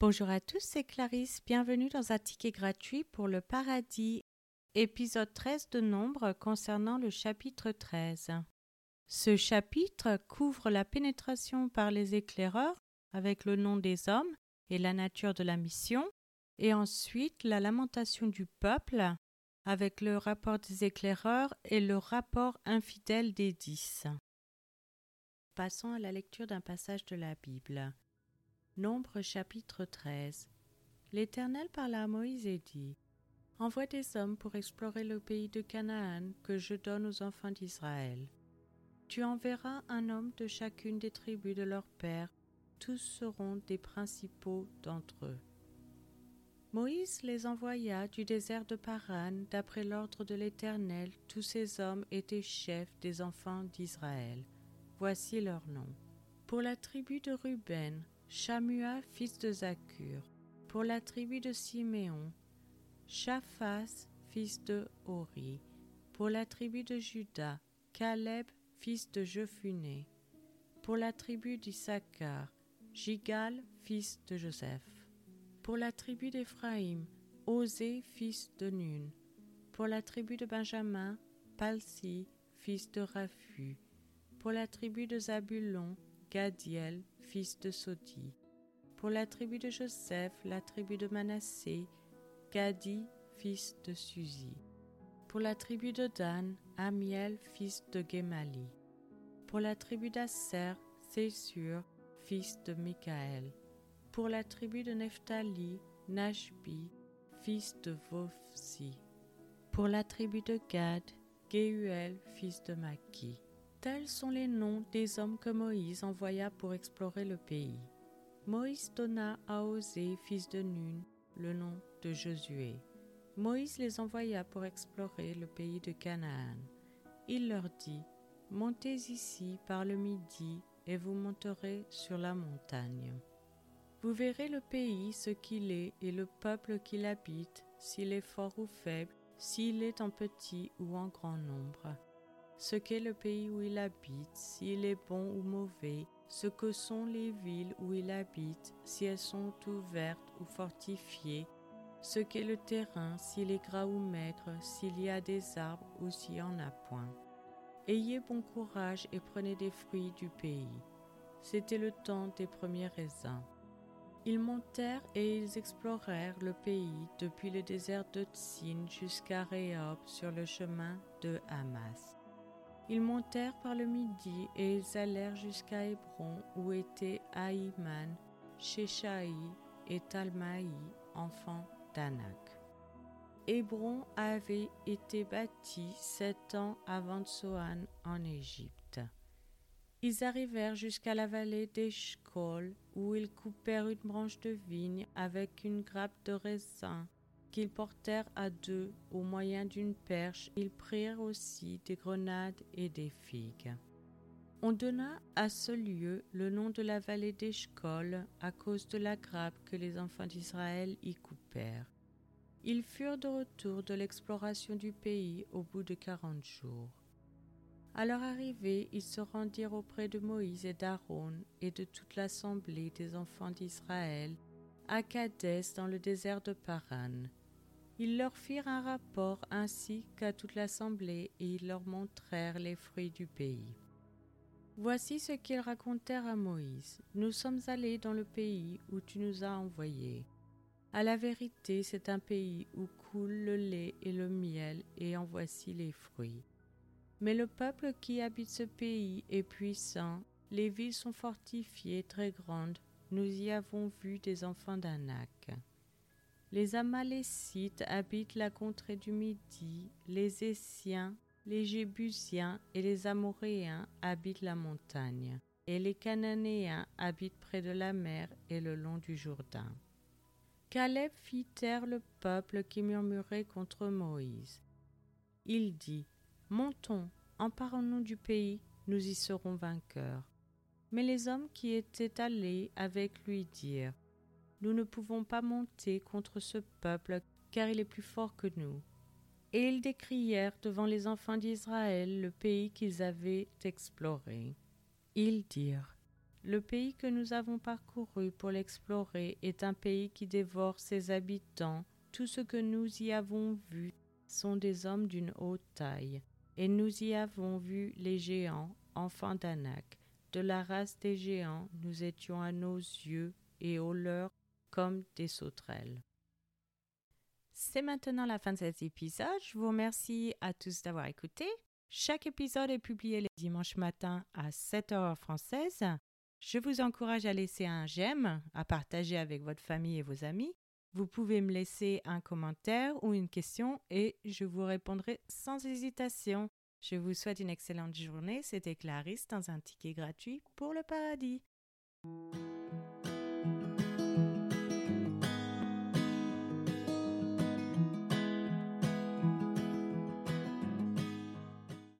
Bonjour à tous, c'est Clarisse. Bienvenue dans un ticket gratuit pour le paradis, épisode 13 de Nombre concernant le chapitre 13. Ce chapitre couvre la pénétration par les éclaireurs avec le nom des hommes et la nature de la mission, et ensuite la lamentation du peuple avec le rapport des éclaireurs et le rapport infidèle des dix. Passons à la lecture d'un passage de la Bible. Nombre chapitre 13 L'Éternel parla à Moïse et dit Envoie des hommes pour explorer le pays de Canaan que je donne aux enfants d'Israël. Tu enverras un homme de chacune des tribus de leur père, tous seront des principaux d'entre eux. Moïse les envoya du désert de Paran, d'après l'ordre de l'Éternel, tous ces hommes étaient chefs des enfants d'Israël. Voici leurs noms. Pour la tribu de Ruben, Shamua fils de Zakur. Pour la tribu de Siméon, Shaphas fils de Hori. Pour la tribu de Juda, Caleb fils de Jephuné. Pour la tribu d'Issachar, Jigal fils de Joseph. Pour la tribu d'Éphraïm, Osée fils de Nun. Pour la tribu de Benjamin, Palsi fils de Raphu. Pour la tribu de Zabulon, Gadiel fils de Sodi. Pour la tribu de Joseph, la tribu de Manassé, Gadi fils de Suzi. Pour la tribu de Dan, Amiel fils de Gemali. Pour la tribu d'Asser, Césur fils de Michaël. Pour la tribu de Nephtali, Nashbi, fils de Vofsi. Pour la tribu de Gad, Gehuel, fils de Maki. Tels sont les noms des hommes que Moïse envoya pour explorer le pays. Moïse donna à Osée, fils de Nun, le nom de Josué. Moïse les envoya pour explorer le pays de Canaan. Il leur dit, Montez ici par le midi et vous monterez sur la montagne. Vous verrez le pays, ce qu'il est, et le peuple qui l'habite, s'il est fort ou faible, s'il est en petit ou en grand nombre. Ce qu'est le pays où il habite, s'il est bon ou mauvais, ce que sont les villes où il habite, si elles sont ouvertes ou fortifiées, ce qu'est le terrain, s'il est gras ou maigre, s'il y a des arbres ou s'il n'y en a point. Ayez bon courage et prenez des fruits du pays. C'était le temps des premiers raisins. Ils montèrent et ils explorèrent le pays depuis le désert de Tsin jusqu'à Rehob sur le chemin de Hamas. Ils montèrent par le midi et ils allèrent jusqu'à Hébron où étaient Aïman, Sheshaï et Talmaï, enfants d'Anak. Hébron avait été bâti sept ans avant Soan en Égypte. Ils arrivèrent jusqu'à la vallée d'Eshkol, où ils coupèrent une branche de vigne avec une grappe de raisin qu'ils portèrent à deux au moyen d'une perche. Ils prirent aussi des grenades et des figues. On donna à ce lieu le nom de la vallée d'Eshkol à cause de la grappe que les enfants d'Israël y coupèrent. Ils furent de retour de l'exploration du pays au bout de quarante jours. À leur arrivée, ils se rendirent auprès de Moïse et d'Aaron et de toute l'assemblée des enfants d'Israël à Kadès dans le désert de Paran. Ils leur firent un rapport ainsi qu'à toute l'assemblée et ils leur montrèrent les fruits du pays. Voici ce qu'ils racontèrent à Moïse. Nous sommes allés dans le pays où tu nous as envoyés. À la vérité, c'est un pays où coule le lait et le miel, et en voici les fruits. Mais le peuple qui habite ce pays est puissant, les villes sont fortifiées, très grandes, nous y avons vu des enfants d'Anak. Les Amalécites habitent la contrée du Midi, les Essiens, les Jébusiens et les Amoréens habitent la montagne, et les Cananéens habitent près de la mer et le long du Jourdain. Caleb fit taire le peuple qui murmurait contre Moïse. Il dit Montons, emparons-nous du pays, nous y serons vainqueurs. Mais les hommes qui étaient allés avec lui dirent Nous ne pouvons pas monter contre ce peuple, car il est plus fort que nous. Et ils décrièrent devant les enfants d'Israël le pays qu'ils avaient exploré. Ils dirent Le pays que nous avons parcouru pour l'explorer est un pays qui dévore ses habitants. Tout ce que nous y avons vu sont des hommes d'une haute taille, et nous y avons vu les géants, enfants d'Anak. De la race des géants, nous étions à nos yeux et aux leurs comme des sauterelles. C'est maintenant la fin de cet épisode. Je vous remercie à tous d'avoir écouté. Chaque épisode est publié le dimanche matin à 7 h française. Je vous encourage à laisser un j'aime, à partager avec votre famille et vos amis. Vous pouvez me laisser un commentaire ou une question et je vous répondrai sans hésitation. Je vous souhaite une excellente journée. C'était Clarisse dans un ticket gratuit pour le paradis.